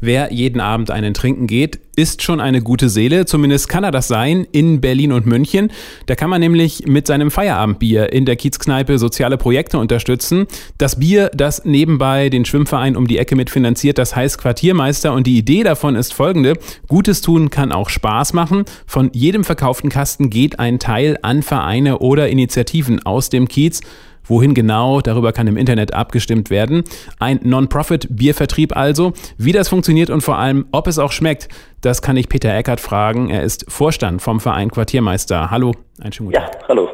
Wer jeden Abend einen trinken geht, ist schon eine gute Seele. Zumindest kann er das sein in Berlin und München. Da kann man nämlich mit seinem Feierabendbier in der Kiezkneipe soziale Projekte unterstützen. Das Bier, das nebenbei den Schwimmverein um die Ecke mitfinanziert, das heißt Quartiermeister. Und die Idee davon ist folgende. Gutes tun kann auch Spaß machen. Von jedem verkauften Kasten geht ein Teil an Vereine oder Initiativen aus dem Kiez. Wohin genau, darüber kann im Internet abgestimmt werden. Ein Non-Profit-Biervertrieb also. Wie das funktioniert und vor allem, ob es auch schmeckt, das kann ich Peter Eckert fragen. Er ist Vorstand vom Verein Quartiermeister. Hallo, ein schönen guten Tag. Ja, hallo.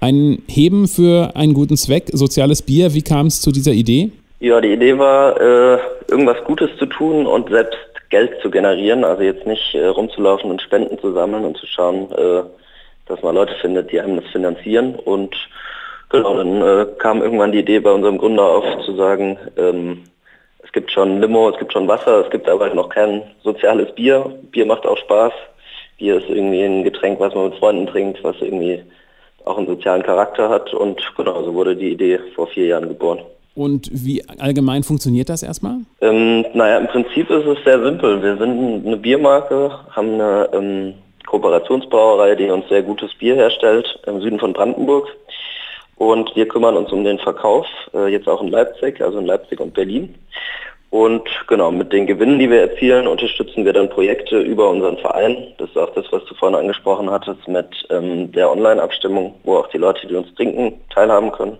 Ein Heben für einen guten Zweck, soziales Bier. Wie kam es zu dieser Idee? Ja, die Idee war, äh, irgendwas Gutes zu tun und selbst Geld zu generieren. Also jetzt nicht äh, rumzulaufen und Spenden zu sammeln und zu schauen, äh, dass man Leute findet, die einem das finanzieren. Und Genau, dann äh, kam irgendwann die Idee bei unserem Gründer auf zu sagen, ähm, es gibt schon Limo, es gibt schon Wasser, es gibt aber noch kein soziales Bier. Bier macht auch Spaß. Bier ist irgendwie ein Getränk, was man mit Freunden trinkt, was irgendwie auch einen sozialen Charakter hat. Und genau, so wurde die Idee vor vier Jahren geboren. Und wie allgemein funktioniert das erstmal? Ähm, naja, im Prinzip ist es sehr simpel. Wir sind eine Biermarke, haben eine ähm, Kooperationsbrauerei, die uns sehr gutes Bier herstellt im Süden von Brandenburg. Und wir kümmern uns um den Verkauf, äh, jetzt auch in Leipzig, also in Leipzig und Berlin. Und genau, mit den Gewinnen, die wir erzielen, unterstützen wir dann Projekte über unseren Verein. Das ist auch das, was du vorhin angesprochen hattest mit ähm, der Online-Abstimmung, wo auch die Leute, die uns trinken, teilhaben können.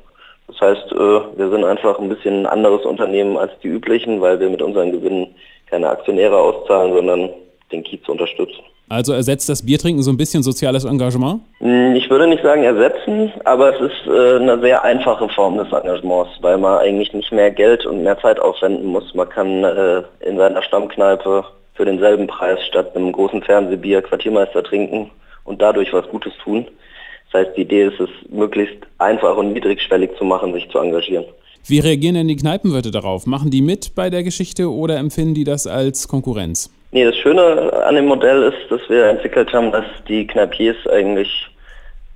Das heißt, äh, wir sind einfach ein bisschen ein anderes Unternehmen als die üblichen, weil wir mit unseren Gewinnen keine Aktionäre auszahlen, sondern den Kiez unterstützen. Also ersetzt das Biertrinken so ein bisschen soziales Engagement? Hm, ich würde nicht sagen ersetzen, aber es ist äh, eine sehr einfache Form des Engagements, weil man eigentlich nicht mehr Geld und mehr Zeit aufwenden muss. Man kann äh, in seiner Stammkneipe für denselben Preis statt einem großen Fernsehbier Quartiermeister trinken und dadurch was Gutes tun. Das heißt, die Idee ist es, möglichst einfach und niedrigschwellig zu machen, sich zu engagieren. Wie reagieren denn die Kneipenwirte darauf? Machen die mit bei der Geschichte oder empfinden die das als Konkurrenz? Nee, das Schöne an dem Modell ist, dass wir entwickelt haben, dass die Kneipiers eigentlich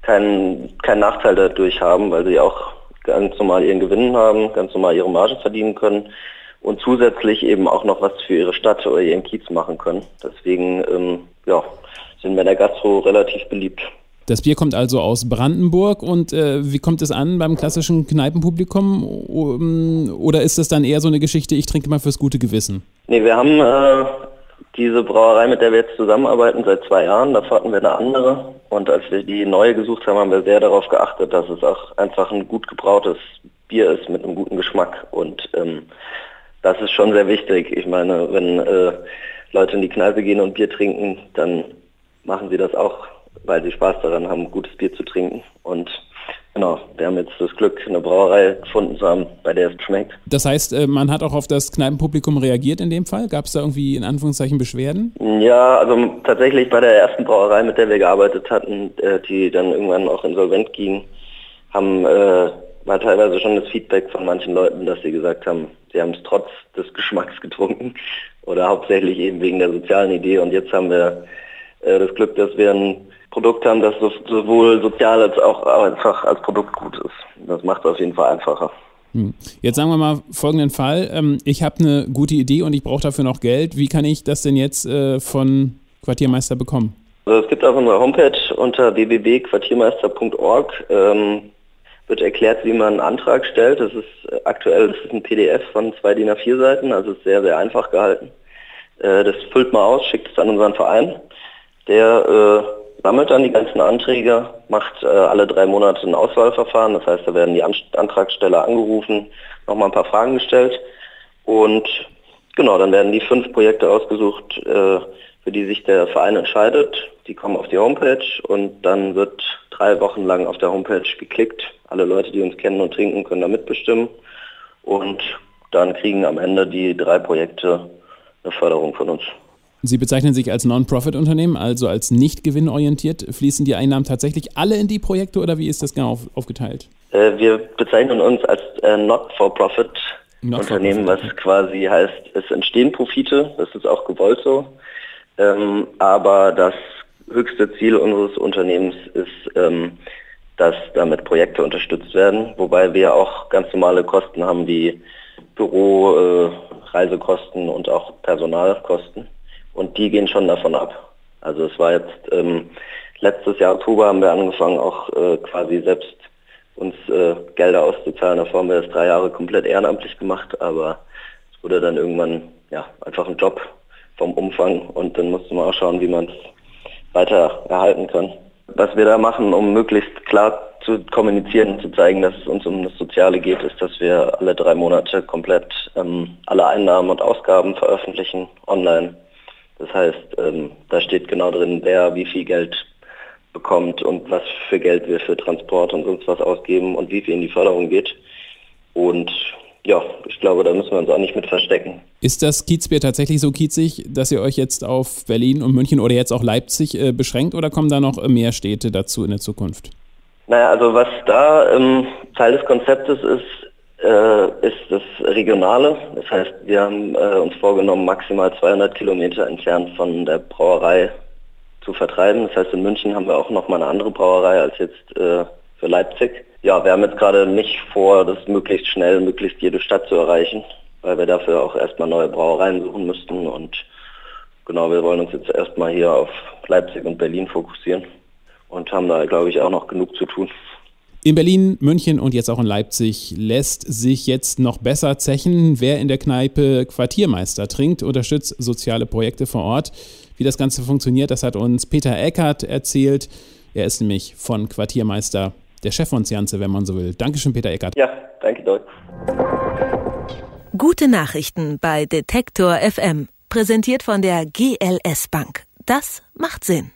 keinen, keinen Nachteil dadurch haben, weil sie auch ganz normal ihren Gewinn haben, ganz normal ihre Marge verdienen können und zusätzlich eben auch noch was für ihre Stadt oder ihren Kiez machen können. Deswegen ähm, ja, sind wir in der Gastro relativ beliebt. Das Bier kommt also aus Brandenburg und äh, wie kommt es an beim klassischen Kneipenpublikum? Oder ist das dann eher so eine Geschichte, ich trinke mal fürs gute Gewissen? Nee, wir haben äh, diese Brauerei, mit der wir jetzt zusammenarbeiten, seit zwei Jahren, davor hatten wir eine andere. Und als wir die neue gesucht haben, haben wir sehr darauf geachtet, dass es auch einfach ein gut gebrautes Bier ist mit einem guten Geschmack. Und ähm, das ist schon sehr wichtig. Ich meine, wenn äh, Leute in die Kneipe gehen und Bier trinken, dann machen sie das auch, weil sie Spaß daran haben, gutes Bier zu trinken. Und Genau, wir haben jetzt das Glück, eine Brauerei gefunden zu haben, bei der es schmeckt. Das heißt, äh, man hat auch auf das Kneipenpublikum reagiert in dem Fall? Gab es da irgendwie in Anführungszeichen Beschwerden? Ja, also tatsächlich bei der ersten Brauerei, mit der wir gearbeitet hatten, äh, die dann irgendwann auch insolvent ging, haben äh, war teilweise schon das Feedback von manchen Leuten, dass sie gesagt haben, sie haben es trotz des Geschmacks getrunken oder hauptsächlich eben wegen der sozialen Idee. Und jetzt haben wir äh, das Glück, dass wir ein Produkt haben, das sowohl sozial als auch einfach als Produkt gut ist. Das macht es auf jeden Fall einfacher. Hm. Jetzt sagen wir mal folgenden Fall. Ähm, ich habe eine gute Idee und ich brauche dafür noch Geld. Wie kann ich das denn jetzt äh, von Quartiermeister bekommen? Also es gibt auf unserer Homepage unter www.quartiermeister.org ähm, wird erklärt, wie man einen Antrag stellt. Das ist äh, aktuell das ist ein PDF von zwei DIN A4 Seiten, also ist sehr, sehr einfach gehalten. Äh, das füllt man aus, schickt es an unseren Verein. Der äh, sammelt dann die ganzen Anträge, macht äh, alle drei Monate ein Auswahlverfahren. Das heißt, da werden die An Antragsteller angerufen, nochmal ein paar Fragen gestellt und genau, dann werden die fünf Projekte ausgesucht, äh, für die sich der Verein entscheidet. Die kommen auf die Homepage und dann wird drei Wochen lang auf der Homepage geklickt. Alle Leute, die uns kennen und trinken, können da mitbestimmen und dann kriegen am Ende die drei Projekte eine Förderung von uns. Sie bezeichnen sich als Non-Profit-Unternehmen, also als nicht gewinnorientiert. Fließen die Einnahmen tatsächlich alle in die Projekte oder wie ist das genau aufgeteilt? Äh, wir bezeichnen uns als äh, Not-for-Profit-Unternehmen, was quasi heißt, es entstehen Profite, das ist auch gewollt so. Ähm, aber das höchste Ziel unseres Unternehmens ist, ähm, dass damit Projekte unterstützt werden, wobei wir auch ganz normale Kosten haben wie Büro, äh, Reisekosten und auch Personalkosten. Und die gehen schon davon ab. Also es war jetzt ähm, letztes Jahr Oktober haben wir angefangen, auch äh, quasi selbst uns äh, Gelder auszuzahlen. Davor haben wir das drei Jahre komplett ehrenamtlich gemacht, aber es wurde dann irgendwann ja einfach ein Job vom Umfang und dann musste man auch schauen, wie man es weiter erhalten kann. Was wir da machen, um möglichst klar zu kommunizieren und zu zeigen, dass es uns um das Soziale geht, ist, dass wir alle drei Monate komplett ähm, alle Einnahmen und Ausgaben veröffentlichen online. Das heißt, ähm, da steht genau drin, wer wie viel Geld bekommt und was für Geld wir für Transport und sonst was ausgeben und wie viel in die Förderung geht. Und ja, ich glaube, da müssen wir uns auch nicht mit verstecken. Ist das Kiezbier tatsächlich so kiezig, dass ihr euch jetzt auf Berlin und München oder jetzt auch Leipzig äh, beschränkt oder kommen da noch mehr Städte dazu in der Zukunft? Naja, also was da ähm, Teil des Konzeptes ist, ist das Regionale. Das heißt, wir haben äh, uns vorgenommen, maximal 200 Kilometer entfernt von der Brauerei zu vertreiben. Das heißt, in München haben wir auch nochmal eine andere Brauerei als jetzt äh, für Leipzig. Ja, wir haben jetzt gerade nicht vor, das möglichst schnell, möglichst jede Stadt zu erreichen, weil wir dafür auch erstmal neue Brauereien suchen müssten und genau, wir wollen uns jetzt erstmal hier auf Leipzig und Berlin fokussieren und haben da, glaube ich, auch noch genug zu tun. In Berlin, München und jetzt auch in Leipzig lässt sich jetzt noch besser zechen, wer in der Kneipe Quartiermeister trinkt, unterstützt soziale Projekte vor Ort. Wie das Ganze funktioniert, das hat uns Peter Eckert erzählt. Er ist nämlich von Quartiermeister der Chef von Zianze, wenn man so will. Dankeschön, Peter Eckert. Ja, danke, Doc. Gute Nachrichten bei Detektor FM. Präsentiert von der GLS Bank. Das macht Sinn.